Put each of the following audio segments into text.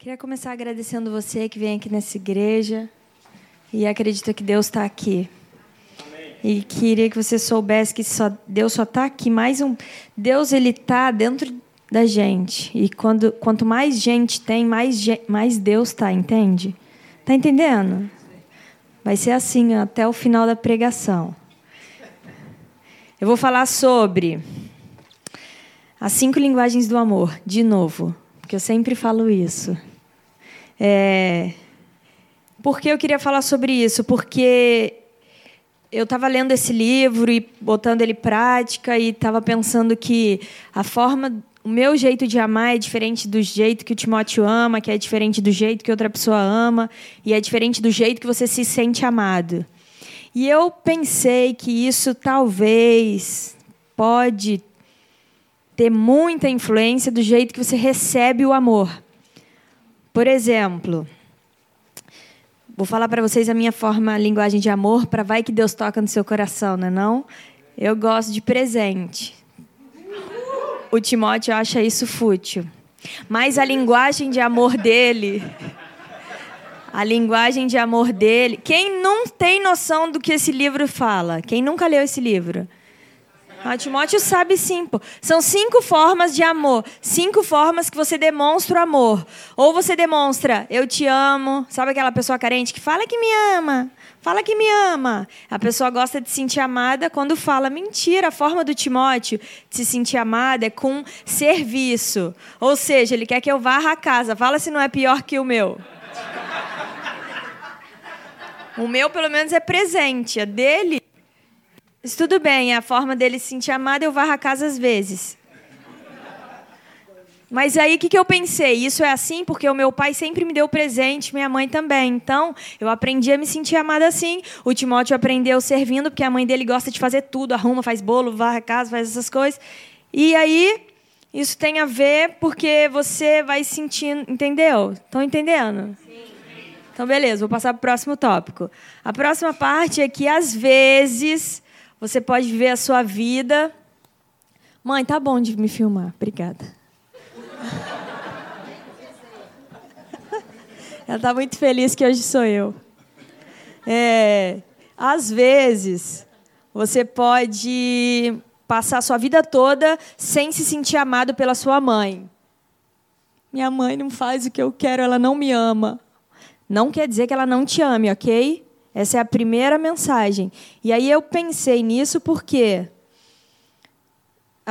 Queria começar agradecendo você que vem aqui nessa igreja e acredita que Deus está aqui. E queria que você soubesse que só, Deus só está aqui. Mais um, Deus ele está dentro da gente. E quando, quanto mais gente tem, mais, mais Deus está, entende? Tá entendendo? Vai ser assim até o final da pregação. Eu vou falar sobre as cinco linguagens do amor, de novo, porque eu sempre falo isso. É... Por que eu queria falar sobre isso? Porque eu estava lendo esse livro e botando ele em prática e estava pensando que a forma, o meu jeito de amar é diferente do jeito que o Timóteo ama, que é diferente do jeito que outra pessoa ama e é diferente do jeito que você se sente amado. E eu pensei que isso talvez pode ter muita influência do jeito que você recebe o amor. Por exemplo, vou falar para vocês a minha forma, a linguagem de amor, para vai que Deus toca no seu coração, não é não? Eu gosto de presente. O Timóteo acha isso fútil. Mas a linguagem de amor dele, a linguagem de amor dele, quem não tem noção do que esse livro fala? Quem nunca leu esse livro? Ah, Timóteo sabe pô. São cinco formas de amor. Cinco formas que você demonstra o amor. Ou você demonstra, eu te amo. Sabe aquela pessoa carente que fala que me ama? Fala que me ama. A pessoa gosta de se sentir amada quando fala mentira. A forma do Timóteo de se sentir amada é com serviço. Ou seja, ele quer que eu varra a casa. Fala se não é pior que o meu. O meu, pelo menos, é presente. A dele mas tudo bem, é a forma dele se sentir amado, eu varro a casa às vezes. Mas aí o que, que eu pensei? Isso é assim porque o meu pai sempre me deu presente, minha mãe também. Então, eu aprendi a me sentir amada assim. O Timóteo aprendeu servindo, porque a mãe dele gosta de fazer tudo, arruma, faz bolo, varre a casa, faz essas coisas. E aí, isso tem a ver porque você vai sentindo. Entendeu? Estão entendendo? Sim. Então, beleza, vou passar para o próximo tópico. A próxima parte é que, às vezes, você pode ver a sua vida. Mãe, tá bom de me filmar. Obrigada. Ela está muito feliz que hoje sou eu. É, às vezes, você pode passar a sua vida toda sem se sentir amado pela sua mãe. Minha mãe não faz o que eu quero, ela não me ama. Não quer dizer que ela não te ame, ok? Essa é a primeira mensagem. E aí eu pensei nisso porque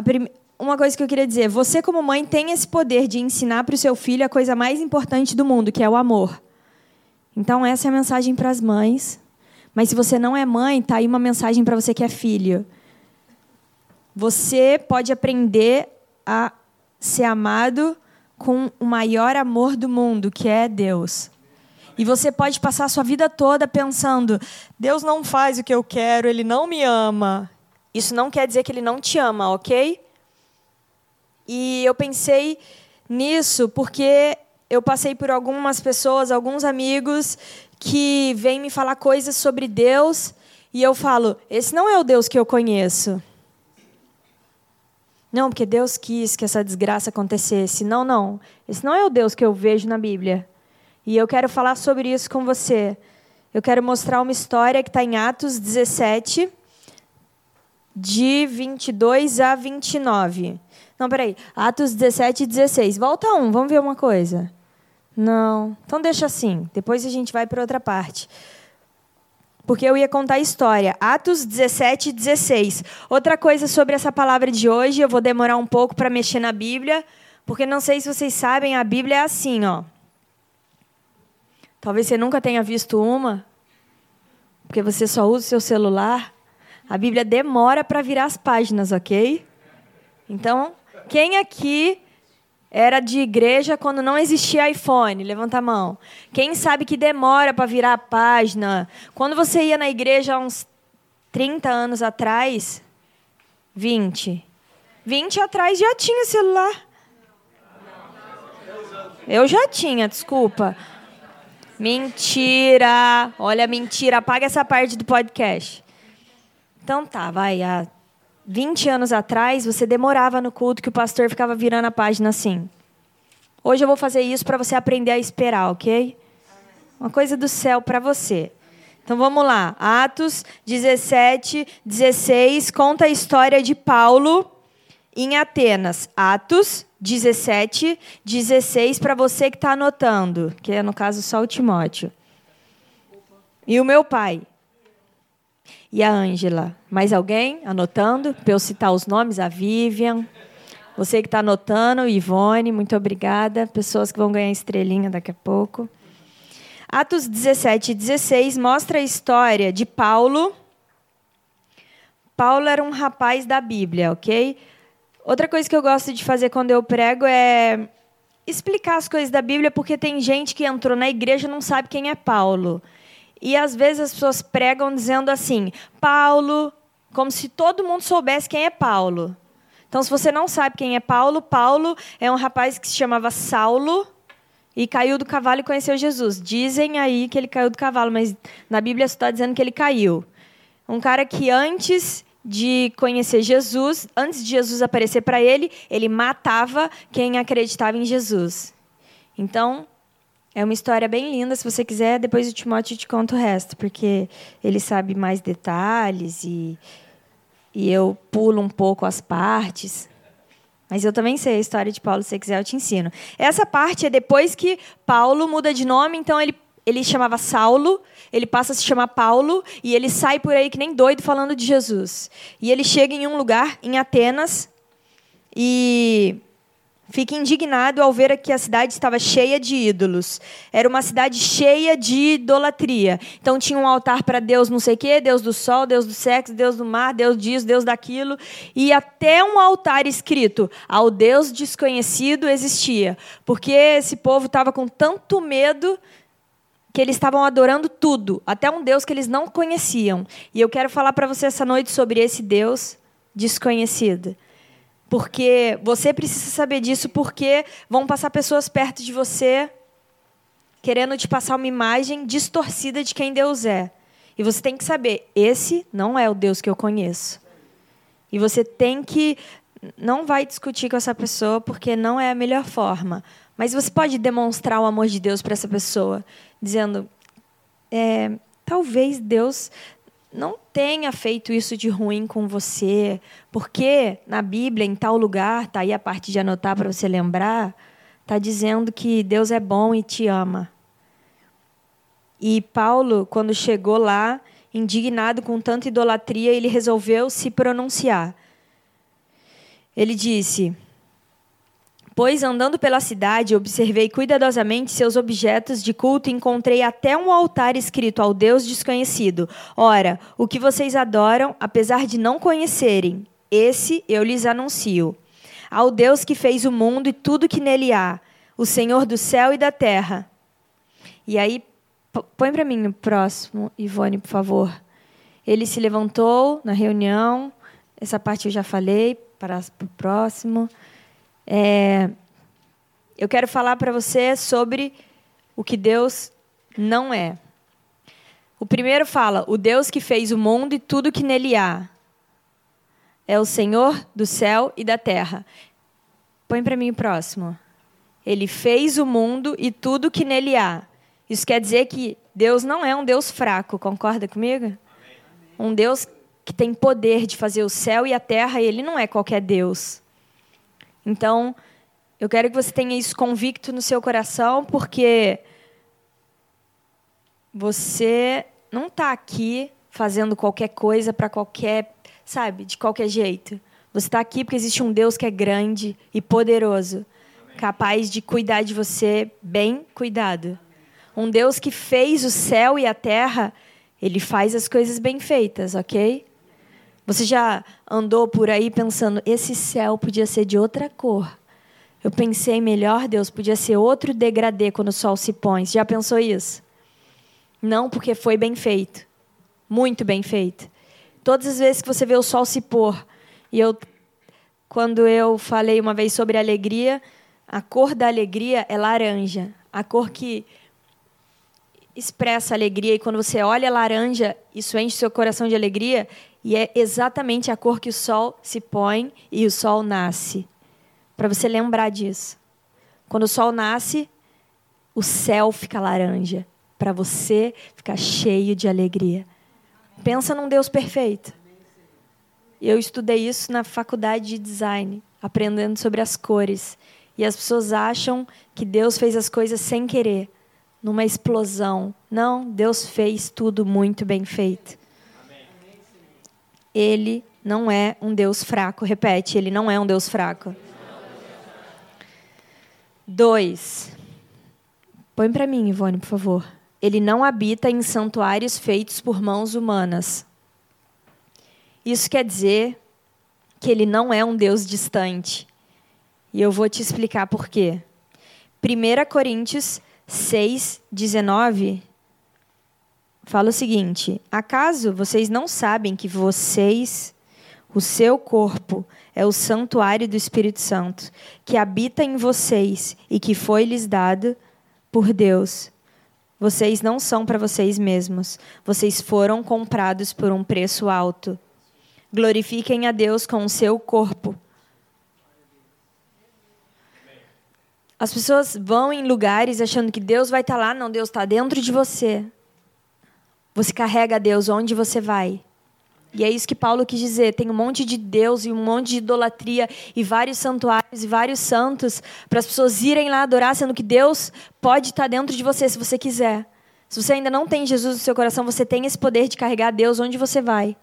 prim... uma coisa que eu queria dizer, você como mãe tem esse poder de ensinar para o seu filho a coisa mais importante do mundo, que é o amor. Então essa é a mensagem para as mães. Mas se você não é mãe, tá aí uma mensagem para você que é filho. Você pode aprender a ser amado com o maior amor do mundo, que é Deus. E você pode passar a sua vida toda pensando: Deus não faz o que eu quero, Ele não me ama. Isso não quer dizer que Ele não te ama, ok? E eu pensei nisso porque eu passei por algumas pessoas, alguns amigos que vêm me falar coisas sobre Deus e eu falo: esse não é o Deus que eu conheço. Não, porque Deus quis que essa desgraça acontecesse. Não, não. Esse não é o Deus que eu vejo na Bíblia. E eu quero falar sobre isso com você. Eu quero mostrar uma história que está em Atos 17, de 22 a 29. Não, peraí. Atos 17 e 16. Volta um, vamos ver uma coisa. Não. Então deixa assim. Depois a gente vai para outra parte. Porque eu ia contar a história. Atos 17 e 16. Outra coisa sobre essa palavra de hoje, eu vou demorar um pouco para mexer na Bíblia, porque não sei se vocês sabem, a Bíblia é assim, ó. Talvez você nunca tenha visto uma, porque você só usa o seu celular. A Bíblia demora para virar as páginas, ok? Então, quem aqui era de igreja quando não existia iPhone? Levanta a mão. Quem sabe que demora para virar a página? Quando você ia na igreja há uns 30 anos atrás, 20. 20 atrás já tinha celular. Eu já tinha, desculpa. Mentira! Olha, mentira. Apaga essa parte do podcast. Então tá, vai. Há 20 anos atrás, você demorava no culto que o pastor ficava virando a página assim. Hoje eu vou fazer isso para você aprender a esperar, ok? Uma coisa do céu para você. Então vamos lá. Atos 17, 16 conta a história de Paulo em Atenas. Atos 17, 16 para você que está anotando, que é no caso só o Timóteo. E o meu pai. E a Ângela. Mais alguém anotando? Para eu citar os nomes, a Vivian. Você que está anotando, Ivone, muito obrigada. Pessoas que vão ganhar estrelinha daqui a pouco. Atos 17 e 16 mostra a história de Paulo. Paulo era um rapaz da Bíblia, ok? Outra coisa que eu gosto de fazer quando eu prego é explicar as coisas da Bíblia, porque tem gente que entrou na igreja e não sabe quem é Paulo. E às vezes as pessoas pregam dizendo assim: Paulo, como se todo mundo soubesse quem é Paulo. Então, se você não sabe quem é Paulo, Paulo é um rapaz que se chamava Saulo e caiu do cavalo e conheceu Jesus. Dizem aí que ele caiu do cavalo, mas na Bíblia está dizendo que ele caiu. Um cara que antes de conhecer Jesus, antes de Jesus aparecer para ele, ele matava quem acreditava em Jesus. Então, é uma história bem linda. Se você quiser, depois o Timóteo te conta o resto, porque ele sabe mais detalhes e, e eu pulo um pouco as partes. Mas eu também sei a história de Paulo, se você quiser, eu te ensino. Essa parte é depois que Paulo muda de nome, então ele, ele chamava Saulo, ele passa a se chamar Paulo, e ele sai por aí que nem doido falando de Jesus. E ele chega em um lugar, em Atenas, e Fica indignado ao ver que a cidade estava cheia de ídolos. Era uma cidade cheia de idolatria. Então tinha um altar para Deus não sei o quê, Deus do sol, Deus do sexo, Deus do mar, Deus disso, Deus daquilo. E até um altar escrito ao Deus desconhecido existia. Porque esse povo estava com tanto medo que eles estavam adorando tudo, até um Deus que eles não conheciam. E eu quero falar para você essa noite sobre esse Deus desconhecido. Porque você precisa saber disso, porque vão passar pessoas perto de você querendo te passar uma imagem distorcida de quem Deus é. E você tem que saber, esse não é o Deus que eu conheço. E você tem que não vai discutir com essa pessoa porque não é a melhor forma. Mas você pode demonstrar o amor de Deus para essa pessoa, dizendo: é, talvez Deus não tenha feito isso de ruim com você, porque na Bíblia, em tal lugar, tá aí a parte de anotar para você lembrar, tá dizendo que Deus é bom e te ama. E Paulo, quando chegou lá, indignado com tanta idolatria, ele resolveu se pronunciar. Ele disse: Pois, andando pela cidade, observei cuidadosamente seus objetos de culto e encontrei até um altar escrito ao Deus desconhecido. Ora, o que vocês adoram, apesar de não conhecerem, esse eu lhes anuncio. Ao Deus que fez o mundo e tudo que nele há, o Senhor do céu e da terra. E aí, põe para mim o próximo, Ivone, por favor. Ele se levantou na reunião, essa parte eu já falei, para o próximo. É, eu quero falar para você sobre o que Deus não é. O primeiro fala: o Deus que fez o mundo e tudo que nele há. É o Senhor do céu e da terra. Põe para mim o próximo. Ele fez o mundo e tudo que nele há. Isso quer dizer que Deus não é um Deus fraco, concorda comigo? Um Deus que tem poder de fazer o céu e a terra, e ele não é qualquer Deus. Então, eu quero que você tenha isso convicto no seu coração, porque você não está aqui fazendo qualquer coisa para qualquer, sabe, de qualquer jeito. Você está aqui porque existe um Deus que é grande e poderoso, capaz de cuidar de você bem cuidado. Um Deus que fez o céu e a terra, ele faz as coisas bem feitas, ok? Você já andou por aí pensando, esse céu podia ser de outra cor. Eu pensei, melhor, Deus, podia ser outro degradê quando o sol se põe. Você já pensou isso? Não, porque foi bem feito. Muito bem feito. Todas as vezes que você vê o sol se pôr, e eu, quando eu falei uma vez sobre alegria, a cor da alegria é laranja. A cor que expressa alegria, e quando você olha laranja, isso enche seu coração de alegria, e é exatamente a cor que o sol se põe e o sol nasce. Para você lembrar disso. Quando o sol nasce, o céu fica laranja, para você ficar cheio de alegria. Pensa num Deus perfeito. Eu estudei isso na faculdade de design, aprendendo sobre as cores. E as pessoas acham que Deus fez as coisas sem querer, numa explosão. Não, Deus fez tudo muito bem feito. Ele não é um Deus fraco. Repete, ele não é um Deus fraco. Dois. Põe para mim, Ivone, por favor. Ele não habita em santuários feitos por mãos humanas. Isso quer dizer que ele não é um Deus distante. E eu vou te explicar por quê. 1 Coríntios 6, 19 fala o seguinte: Acaso vocês não sabem que vocês, o seu corpo, é o santuário do Espírito Santo, que habita em vocês e que foi lhes dado por Deus? Vocês não são para vocês mesmos, vocês foram comprados por um preço alto. Glorifiquem a Deus com o seu corpo. As pessoas vão em lugares achando que Deus vai estar lá, não, Deus está dentro de você. Você carrega Deus onde você vai. E é isso que Paulo quis dizer. Tem um monte de Deus e um monte de idolatria e vários santuários e vários santos para as pessoas irem lá adorar, sendo que Deus pode estar dentro de você se você quiser. Se você ainda não tem Jesus no seu coração, você tem esse poder de carregar Deus onde você vai.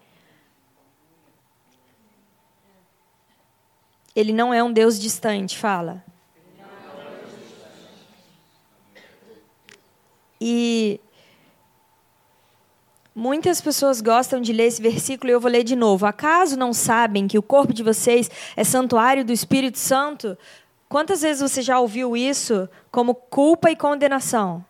Ele não é um Deus distante, fala. E Muitas pessoas gostam de ler esse versículo e eu vou ler de novo. Acaso não sabem que o corpo de vocês é santuário do Espírito Santo? Quantas vezes você já ouviu isso como culpa e condenação?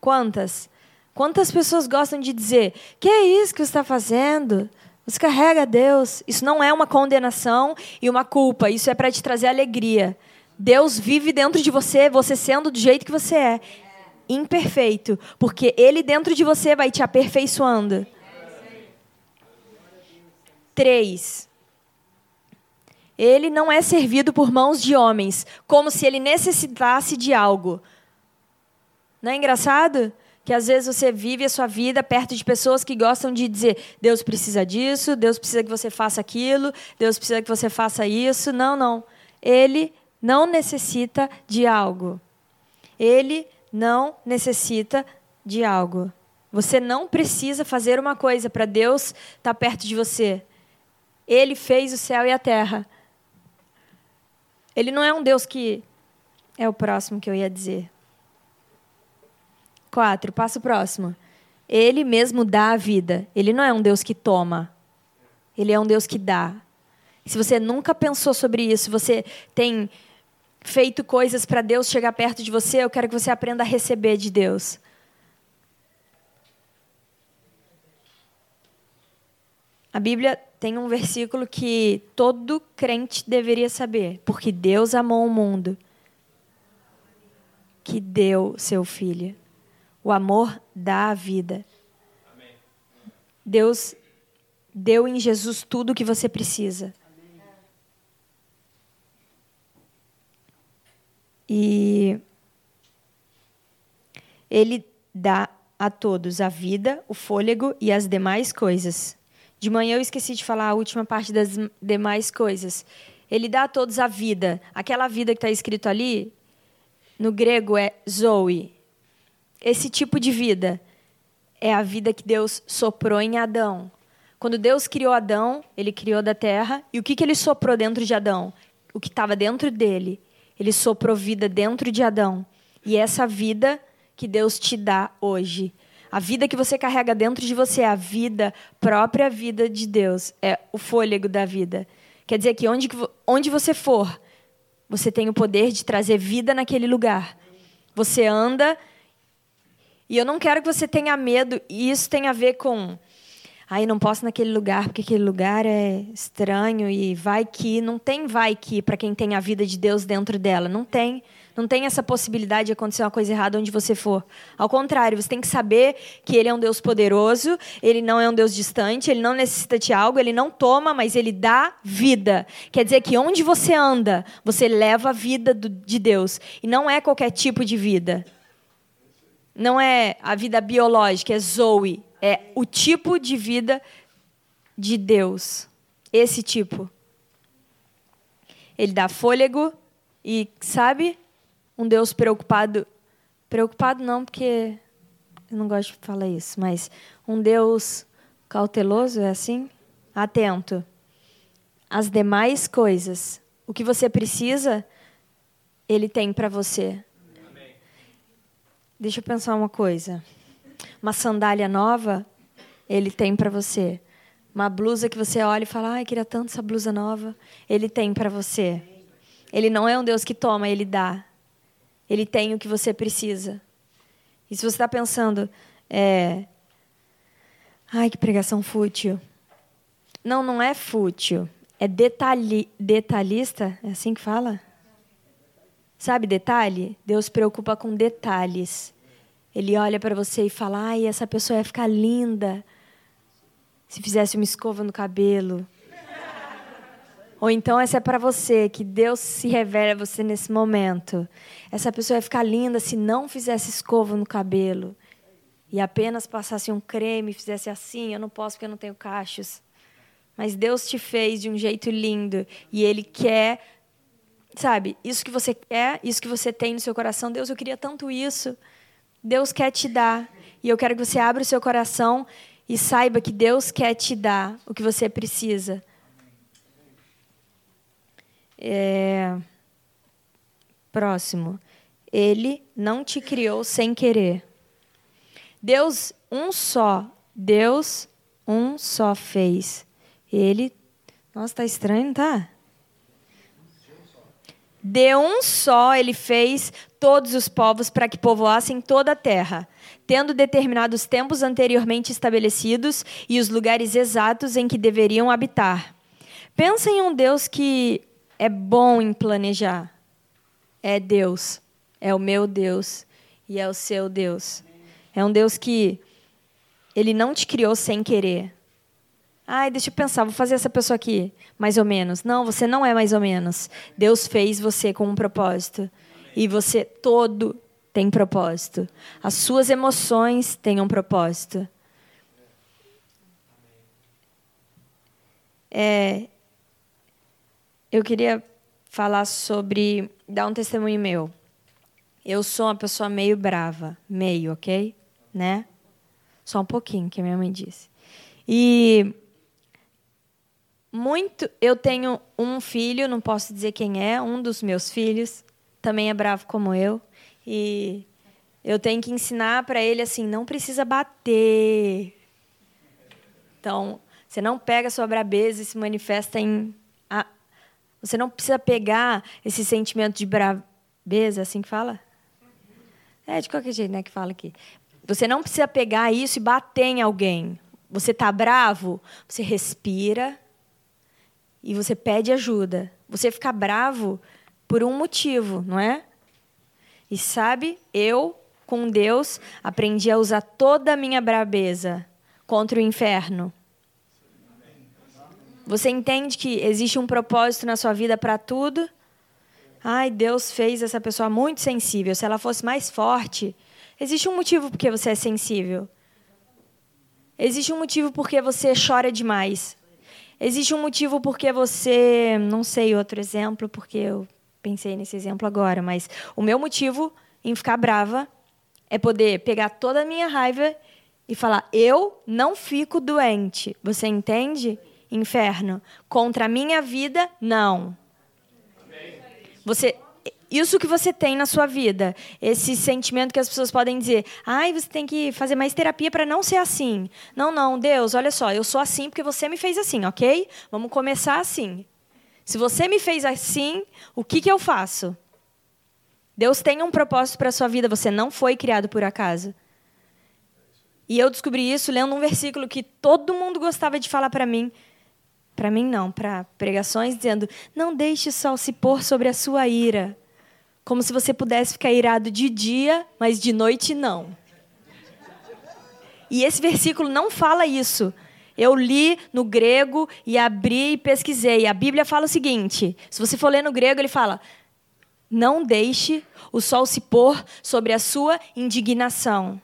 Quantas? Quantas pessoas gostam de dizer: Que é isso que você está fazendo? Você carrega Deus. Isso não é uma condenação e uma culpa. Isso é para te trazer alegria. Deus vive dentro de você, você sendo do jeito que você é imperfeito, porque ele dentro de você vai te aperfeiçoando. Três. Ele não é servido por mãos de homens, como se ele necessitasse de algo. Não é engraçado? Que às vezes você vive a sua vida perto de pessoas que gostam de dizer: Deus precisa disso, Deus precisa que você faça aquilo, Deus precisa que você faça isso. Não, não. Ele não necessita de algo. Ele não necessita de algo. Você não precisa fazer uma coisa para Deus estar tá perto de você. Ele fez o céu e a terra. Ele não é um Deus que. É o próximo que eu ia dizer. Quatro, passo próximo. Ele mesmo dá a vida. Ele não é um Deus que toma. Ele é um Deus que dá. Se você nunca pensou sobre isso, você tem feito coisas para Deus chegar perto de você, eu quero que você aprenda a receber de Deus. A Bíblia tem um versículo que todo crente deveria saber, porque Deus amou o mundo, que deu seu filho. O amor dá a vida. Deus deu em Jesus tudo o que você precisa. E ele dá a todos a vida, o fôlego e as demais coisas. De manhã eu esqueci de falar a última parte das demais coisas. Ele dá a todos a vida. Aquela vida que está escrito ali, no grego é zoe. Esse tipo de vida é a vida que Deus soprou em Adão. Quando Deus criou Adão, ele criou da terra. E o que, que ele soprou dentro de Adão? O que estava dentro dele. Ele soprou vida dentro de Adão. E essa vida que Deus te dá hoje, a vida que você carrega dentro de você a vida, própria vida de Deus, é o fôlego da vida. Quer dizer que onde, onde você for, você tem o poder de trazer vida naquele lugar. Você anda, e eu não quero que você tenha medo, e isso tem a ver com Aí não posso naquele lugar porque aquele lugar é estranho e vai que não tem vai que para quem tem a vida de Deus dentro dela, não tem. Não tem essa possibilidade de acontecer uma coisa errada onde você for. Ao contrário, você tem que saber que Ele é um Deus poderoso, Ele não é um Deus distante, Ele não necessita de algo, Ele não toma, mas Ele dá vida. Quer dizer que onde você anda, você leva a vida de Deus. E não é qualquer tipo de vida. Não é a vida biológica, é Zoe. É o tipo de vida de Deus. Esse tipo. Ele dá fôlego e, sabe, um Deus preocupado. Preocupado não, porque eu não gosto de falar isso, mas um Deus cauteloso, é assim? Atento. As demais coisas, o que você precisa, Ele tem para você. Amém. Deixa eu pensar uma coisa. Uma sandália nova, Ele tem para você. Uma blusa que você olha e fala, ai, queria tanto essa blusa nova. Ele tem para você. Ele não é um Deus que toma, Ele dá. Ele tem o que você precisa. E se você está pensando, é... ai, que pregação fútil. Não, não é fútil. É detalhi... detalhista, é assim que fala? Sabe detalhe? Deus preocupa com detalhes. Ele olha para você e fala: ai, essa pessoa ia ficar linda se fizesse uma escova no cabelo. Ou então essa é para você, que Deus se revela a você nesse momento. Essa pessoa ia ficar linda se não fizesse escova no cabelo. E apenas passasse um creme fizesse assim. Eu não posso porque eu não tenho cachos. Mas Deus te fez de um jeito lindo. E Ele quer, sabe, isso que você quer, isso que você tem no seu coração. Deus, eu queria tanto isso. Deus quer te dar. E eu quero que você abra o seu coração e saiba que Deus quer te dar o que você precisa. É... Próximo. Ele não te criou sem querer. Deus, um só. Deus, um só fez. Ele. Nossa, tá estranho, tá? De um só ele fez todos os povos para que povoassem toda a terra, tendo determinados tempos anteriormente estabelecidos e os lugares exatos em que deveriam habitar. Pensa em um Deus que é bom em planejar. É Deus. É o meu Deus e é o seu Deus. É um Deus que ele não te criou sem querer. Ai, deixa eu pensar, vou fazer essa pessoa aqui, mais ou menos. Não, você não é mais ou menos. Deus fez você com um propósito. E você todo tem propósito. As suas emoções têm um propósito. É, eu queria falar sobre. dar um testemunho meu. Eu sou uma pessoa meio brava, meio, ok? Né? Só um pouquinho, que a minha mãe disse. E muito, eu tenho um filho, não posso dizer quem é, um dos meus filhos também é bravo como eu e eu tenho que ensinar para ele assim, não precisa bater. Então, você não pega a sua brabeza e se manifesta em você não precisa pegar esse sentimento de braveza, assim que fala? É, de qualquer jeito, né, que fala aqui. Você não precisa pegar isso e bater em alguém. Você tá bravo, você respira e você pede ajuda. Você fica bravo por um motivo, não é? E sabe, eu, com Deus, aprendi a usar toda a minha brabeza contra o inferno. Você entende que existe um propósito na sua vida para tudo? Ai, Deus fez essa pessoa muito sensível. Se ela fosse mais forte, existe um motivo porque você é sensível. Existe um motivo porque você chora demais. Existe um motivo porque você, não sei outro exemplo, porque eu pensei nesse exemplo agora, mas o meu motivo em ficar brava é poder pegar toda a minha raiva e falar: eu não fico doente. Você entende? inferno. Contra a minha vida, não. Você, isso que você tem na sua vida, esse sentimento que as pessoas podem dizer, ai, você tem que fazer mais terapia para não ser assim. Não, não, Deus, olha só, eu sou assim porque você me fez assim, ok? Vamos começar assim. Se você me fez assim, o que, que eu faço? Deus tem um propósito para a sua vida, você não foi criado por acaso. E eu descobri isso lendo um versículo que todo mundo gostava de falar para mim. Para mim, não, para pregações, dizendo: Não deixe o sol se pôr sobre a sua ira. Como se você pudesse ficar irado de dia, mas de noite não. E esse versículo não fala isso. Eu li no grego e abri e pesquisei. A Bíblia fala o seguinte: se você for ler no grego, ele fala: Não deixe o sol se pôr sobre a sua indignação.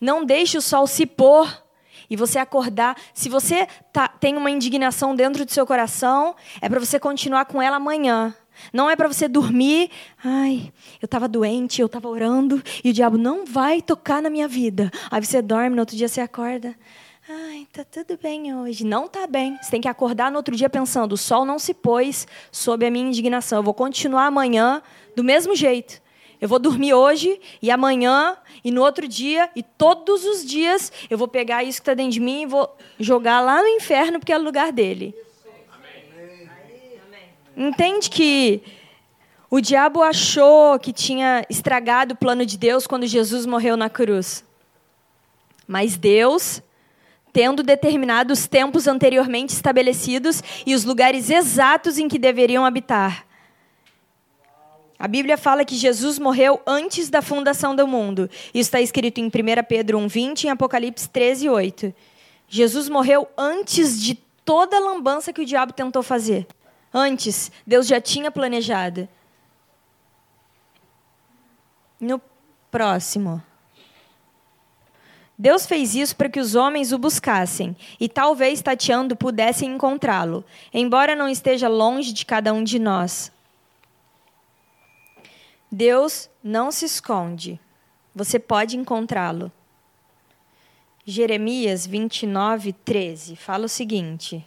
Não deixe o sol se pôr e você acordar. Se você tá, tem uma indignação dentro do seu coração, é para você continuar com ela amanhã. Não é para você dormir, ai, eu estava doente, eu estava orando e o diabo não vai tocar na minha vida. Aí você dorme, no outro dia você acorda, ai, tá tudo bem hoje. Não tá bem. Você tem que acordar no outro dia pensando, o sol não se pôs sob a minha indignação. Eu vou continuar amanhã do mesmo jeito. Eu vou dormir hoje e amanhã e no outro dia e todos os dias eu vou pegar isso que está dentro de mim e vou jogar lá no inferno porque é o lugar dele. Entende que o diabo achou que tinha estragado o plano de Deus quando Jesus morreu na cruz. Mas Deus, tendo determinado os tempos anteriormente estabelecidos e os lugares exatos em que deveriam habitar. A Bíblia fala que Jesus morreu antes da fundação do mundo. Isso está escrito em 1 Pedro 1,20 e em Apocalipse 13,8. Jesus morreu antes de toda a lambança que o diabo tentou fazer. Antes, Deus já tinha planejado. No próximo. Deus fez isso para que os homens o buscassem e talvez tateando pudessem encontrá-lo, embora não esteja longe de cada um de nós. Deus não se esconde. Você pode encontrá-lo. Jeremias 29, 13 fala o seguinte.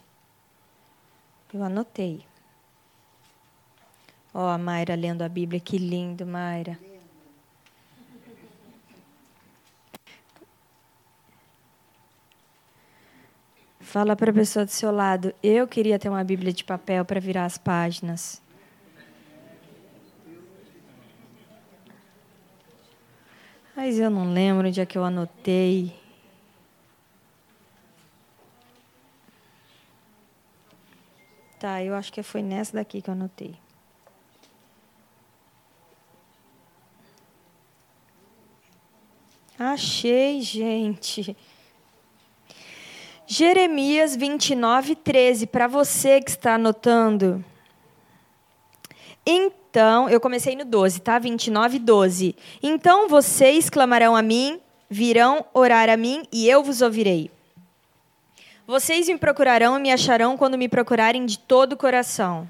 Eu anotei. Ó, oh, a Mayra lendo a Bíblia, que lindo, Mayra. Fala para a pessoa do seu lado, eu queria ter uma Bíblia de papel para virar as páginas. Mas eu não lembro onde é que eu anotei. Tá, eu acho que foi nessa daqui que eu anotei. Achei, gente. Jeremias 29, 13. Para você que está anotando. Então, eu comecei no 12, tá? 29, 12. Então vocês clamarão a mim, virão orar a mim e eu vos ouvirei. Vocês me procurarão e me acharão quando me procurarem de todo o coração.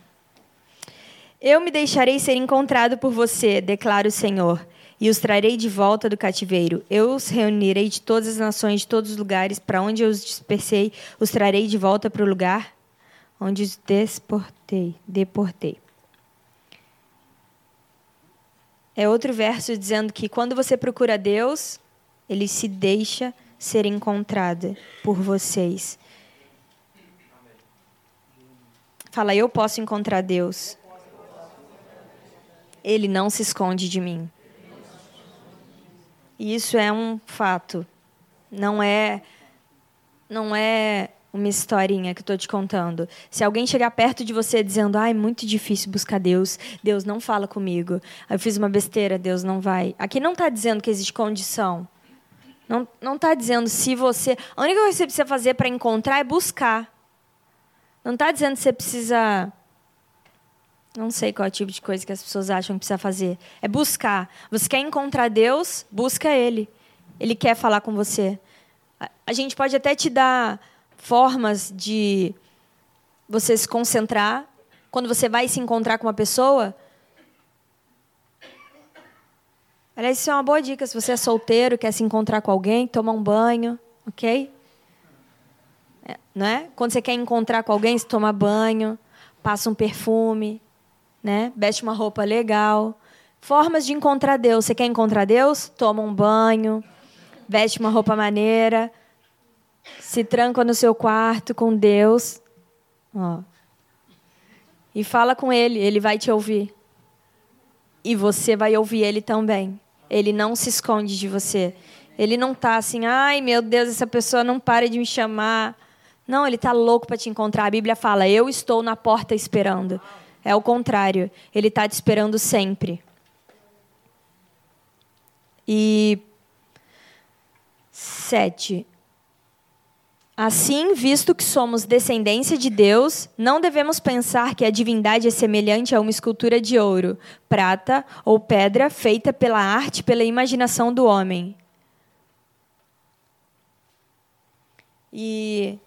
Eu me deixarei ser encontrado por você, declara o Senhor e os trarei de volta do cativeiro. Eu os reunirei de todas as nações, de todos os lugares, para onde eu os dispersei, os trarei de volta para o lugar onde os desportei, deportei. É outro verso dizendo que quando você procura Deus, ele se deixa ser encontrado por vocês. Fala, eu posso encontrar Deus. Ele não se esconde de mim. E isso é um fato. Não é não é uma historinha que eu estou te contando. Se alguém chegar perto de você dizendo, ah, é muito difícil buscar Deus, Deus não fala comigo, eu fiz uma besteira, Deus não vai. Aqui não está dizendo que existe condição. Não está dizendo se você. A única coisa que você precisa fazer para encontrar é buscar. Não está dizendo que você precisa não sei qual é o tipo de coisa que as pessoas acham que precisa fazer. É buscar. Você quer encontrar Deus? Busca Ele. Ele quer falar com você. A gente pode até te dar formas de você se concentrar. Quando você vai se encontrar com uma pessoa. Aliás, isso é uma boa dica. Se você é solteiro, quer se encontrar com alguém, toma um banho, ok? É, é? Quando você quer encontrar com alguém, você toma banho, passa um perfume, né? Veste uma roupa legal. Formas de encontrar Deus. Você quer encontrar Deus? Toma um banho, veste uma roupa maneira, se tranca no seu quarto com Deus, ó, e fala com Ele. Ele vai te ouvir. E você vai ouvir Ele também. Ele não se esconde de você. Ele não está assim, ai meu Deus, essa pessoa não para de me chamar. Não, ele está louco para te encontrar. A Bíblia fala, eu estou na porta esperando. É o contrário, ele está te esperando sempre. E sete. Assim, visto que somos descendência de Deus, não devemos pensar que a divindade é semelhante a uma escultura de ouro, prata ou pedra feita pela arte, pela imaginação do homem. E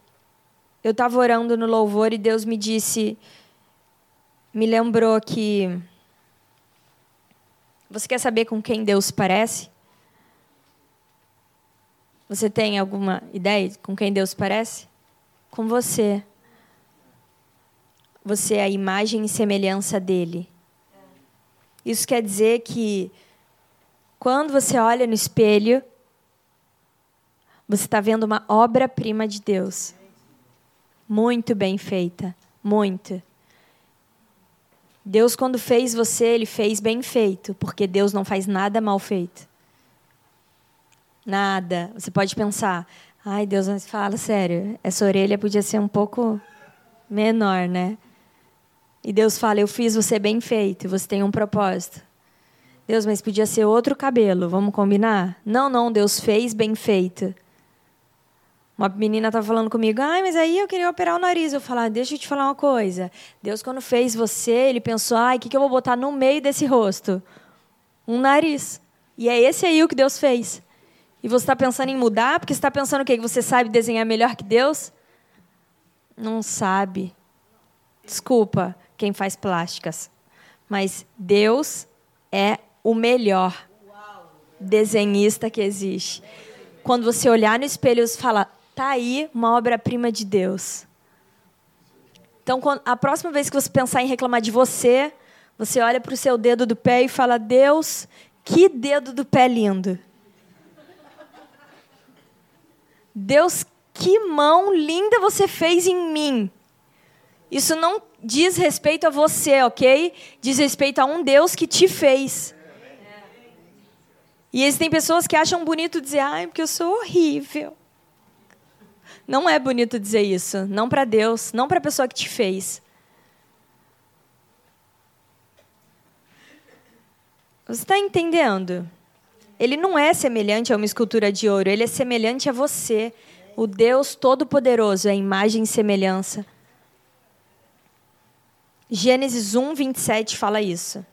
eu estava orando no louvor e Deus me disse, me lembrou que. Você quer saber com quem Deus parece? Você tem alguma ideia com quem Deus parece? Com você. Você é a imagem e semelhança dele. Isso quer dizer que quando você olha no espelho, você está vendo uma obra-prima de Deus. Muito bem feita. Muito. Deus, quando fez você, ele fez bem feito, porque Deus não faz nada mal feito. Nada. Você pode pensar, ai Deus, mas fala sério, essa orelha podia ser um pouco menor, né? E Deus fala, eu fiz você bem feito, você tem um propósito. Deus, mas podia ser outro cabelo, vamos combinar? Não, não, Deus fez bem feito. Uma menina estava falando comigo, ai, mas aí eu queria operar o nariz. Eu falei, ah, deixa eu te falar uma coisa. Deus, quando fez você, ele pensou, ai, o que, que eu vou botar no meio desse rosto? Um nariz. E é esse aí o que Deus fez. E você está pensando em mudar porque você está pensando o quê? Que você sabe desenhar melhor que Deus? Não sabe. Desculpa quem faz plásticas. Mas Deus é o melhor desenhista que existe. Quando você olhar no espelho e fala, tá aí uma obra-prima de Deus. Então, a próxima vez que você pensar em reclamar de você, você olha para o seu dedo do pé e fala: Deus, que dedo do pé lindo. Deus, que mão linda você fez em mim. Isso não diz respeito a você, ok? Diz respeito a um Deus que te fez. E existem pessoas que acham bonito dizer, ai, porque eu sou horrível. Não é bonito dizer isso. Não para Deus, não para a pessoa que te fez. Você está entendendo? Ele não é semelhante a uma escultura de ouro, ele é semelhante a você, o Deus Todo-Poderoso, é imagem e semelhança. Gênesis 1, 27 fala isso.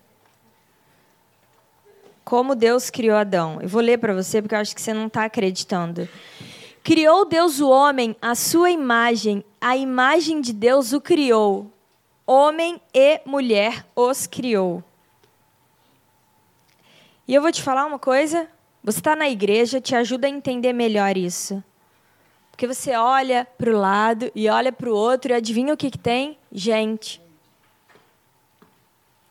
Como Deus criou Adão. Eu vou ler para você porque eu acho que você não está acreditando. Criou Deus o homem à sua imagem, a imagem de Deus o criou. Homem e mulher os criou. E eu vou te falar uma coisa: você está na igreja, te ajuda a entender melhor isso. Porque você olha para o lado e olha para o outro e adivinha o que, que tem? Gente.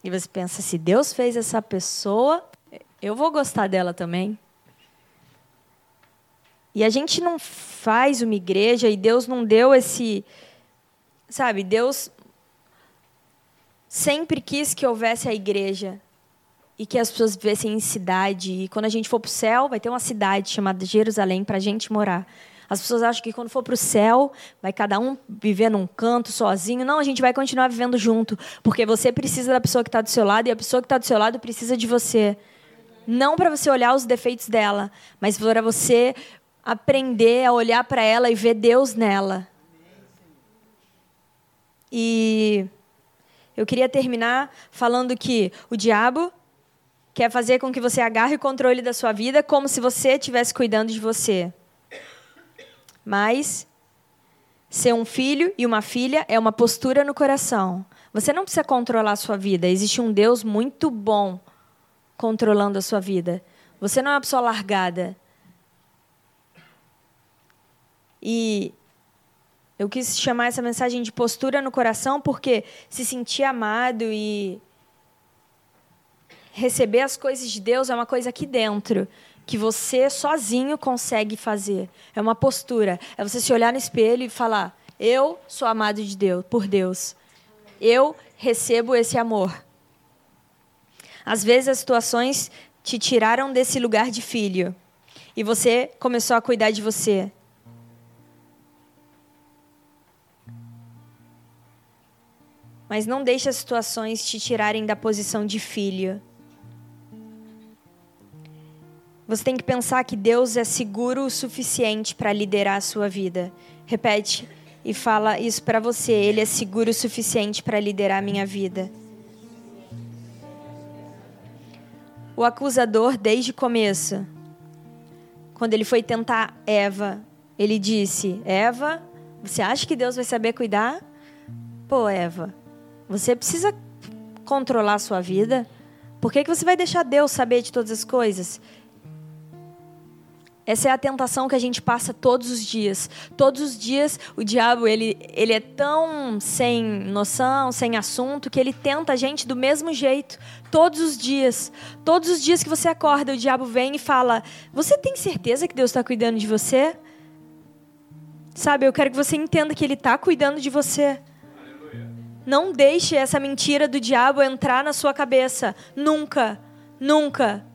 E você pensa: se Deus fez essa pessoa, eu vou gostar dela também. E a gente não faz uma igreja e Deus não deu esse. Sabe, Deus sempre quis que houvesse a igreja e que as pessoas vivessem em cidade. E quando a gente for para o céu, vai ter uma cidade chamada Jerusalém para a gente morar. As pessoas acham que quando for para o céu, vai cada um viver num canto sozinho. Não, a gente vai continuar vivendo junto, porque você precisa da pessoa que está do seu lado e a pessoa que está do seu lado precisa de você. Não para você olhar os defeitos dela, mas para você aprender a olhar para ela e ver Deus nela. E eu queria terminar falando que o diabo quer fazer com que você agarre o controle da sua vida como se você estivesse cuidando de você. Mas ser um filho e uma filha é uma postura no coração. Você não precisa controlar a sua vida. Existe um Deus muito bom controlando a sua vida. Você não é uma pessoa largada. E eu quis chamar essa mensagem de postura no coração porque se sentir amado e receber as coisas de Deus é uma coisa aqui dentro que você sozinho consegue fazer. É uma postura. É você se olhar no espelho e falar: Eu sou amado de Deus, por Deus. Eu recebo esse amor. Às vezes as situações te tiraram desse lugar de filho. e você começou a cuidar de você. Mas não deixe as situações te tirarem da posição de filho. Você tem que pensar que Deus é seguro o suficiente para liderar a sua vida. Repete e fala isso para você. Ele é seguro o suficiente para liderar a minha vida. O acusador, desde o começo, quando ele foi tentar Eva, ele disse: Eva, você acha que Deus vai saber cuidar? Pô, Eva, você precisa controlar a sua vida. Por que, que você vai deixar Deus saber de todas as coisas? Essa é a tentação que a gente passa todos os dias. Todos os dias o diabo ele, ele é tão sem noção, sem assunto, que ele tenta a gente do mesmo jeito. Todos os dias. Todos os dias que você acorda, o diabo vem e fala: Você tem certeza que Deus está cuidando de você? Sabe, eu quero que você entenda que Ele está cuidando de você. Não deixe essa mentira do diabo entrar na sua cabeça. Nunca, nunca.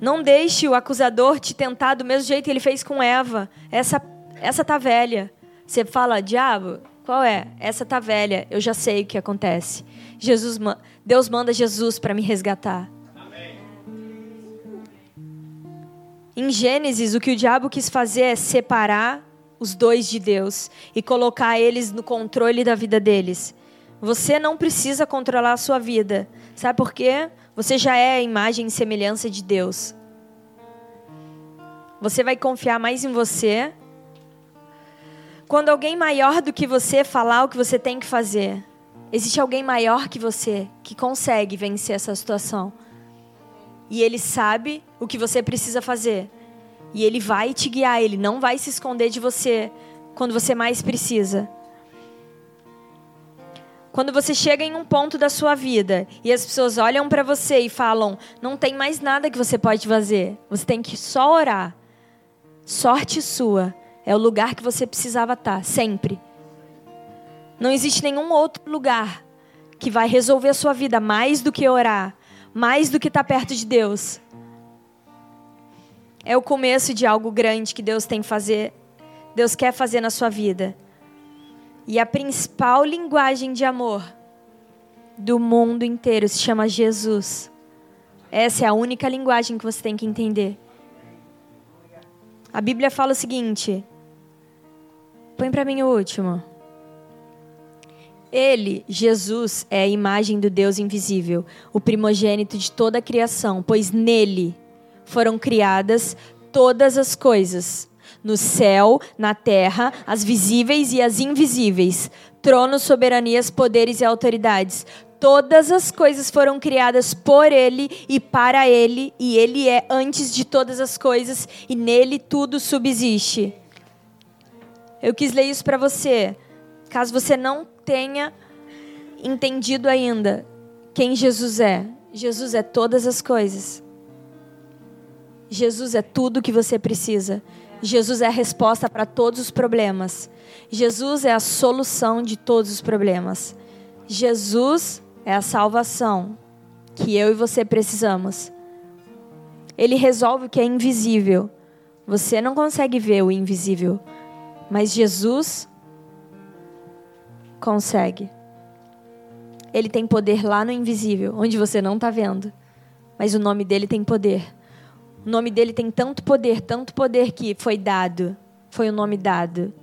Não deixe o acusador te tentar do mesmo jeito que ele fez com Eva. Essa, essa tá velha. Você fala, diabo, qual é? Essa tá velha. Eu já sei o que acontece. Jesus, Deus manda Jesus para me resgatar. Amém. Em Gênesis, o que o diabo quis fazer é separar os dois de Deus e colocar eles no controle da vida deles. Você não precisa controlar a sua vida. Sabe por quê? Você já é a imagem e semelhança de Deus. Você vai confiar mais em você quando alguém maior do que você falar o que você tem que fazer. Existe alguém maior que você que consegue vencer essa situação. E ele sabe o que você precisa fazer. E ele vai te guiar, ele não vai se esconder de você quando você mais precisa. Quando você chega em um ponto da sua vida e as pessoas olham para você e falam: não tem mais nada que você pode fazer, você tem que só orar. Sorte sua, é o lugar que você precisava estar, sempre. Não existe nenhum outro lugar que vai resolver a sua vida mais do que orar, mais do que estar perto de Deus é o começo de algo grande que Deus tem fazer, Deus quer fazer na sua vida. E a principal linguagem de amor do mundo inteiro se chama Jesus. Essa é a única linguagem que você tem que entender. A Bíblia fala o seguinte: Põe para mim o último. Ele, Jesus, é a imagem do Deus invisível, o primogênito de toda a criação, pois nele foram criadas todas as coisas, no céu, na terra, as visíveis e as invisíveis, tronos, soberanias, poderes e autoridades. Todas as coisas foram criadas por Ele e para Ele, e Ele é antes de todas as coisas, e nele tudo subsiste. Eu quis ler isso para você, caso você não tenha entendido ainda quem Jesus é. Jesus é todas as coisas. Jesus é tudo o que você precisa. Jesus é a resposta para todos os problemas. Jesus é a solução de todos os problemas. Jesus é a salvação que eu e você precisamos. Ele resolve o que é invisível. Você não consegue ver o invisível, mas Jesus consegue. Ele tem poder lá no invisível, onde você não está vendo, mas o nome dele tem poder. O nome dele tem tanto poder, tanto poder que foi dado, foi o nome dado.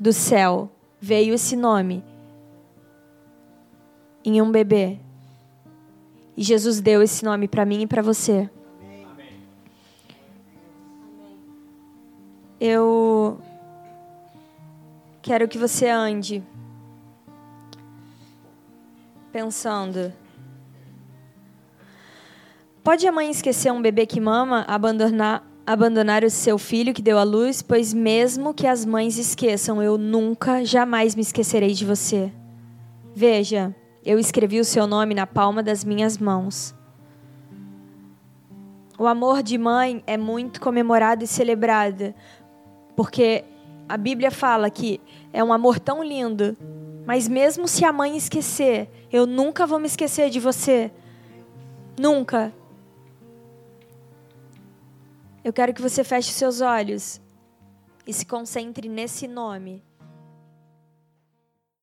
Do céu veio esse nome em um bebê. E Jesus deu esse nome para mim e para você. Eu quero que você ande pensando Pode a mãe esquecer um bebê que mama, abandonar, abandonar o seu filho que deu à luz? Pois mesmo que as mães esqueçam, eu nunca, jamais me esquecerei de você. Veja, eu escrevi o seu nome na palma das minhas mãos. O amor de mãe é muito comemorado e celebrado, porque a Bíblia fala que é um amor tão lindo, mas mesmo se a mãe esquecer, eu nunca vou me esquecer de você. Nunca. Eu quero que você feche seus olhos e se concentre nesse nome.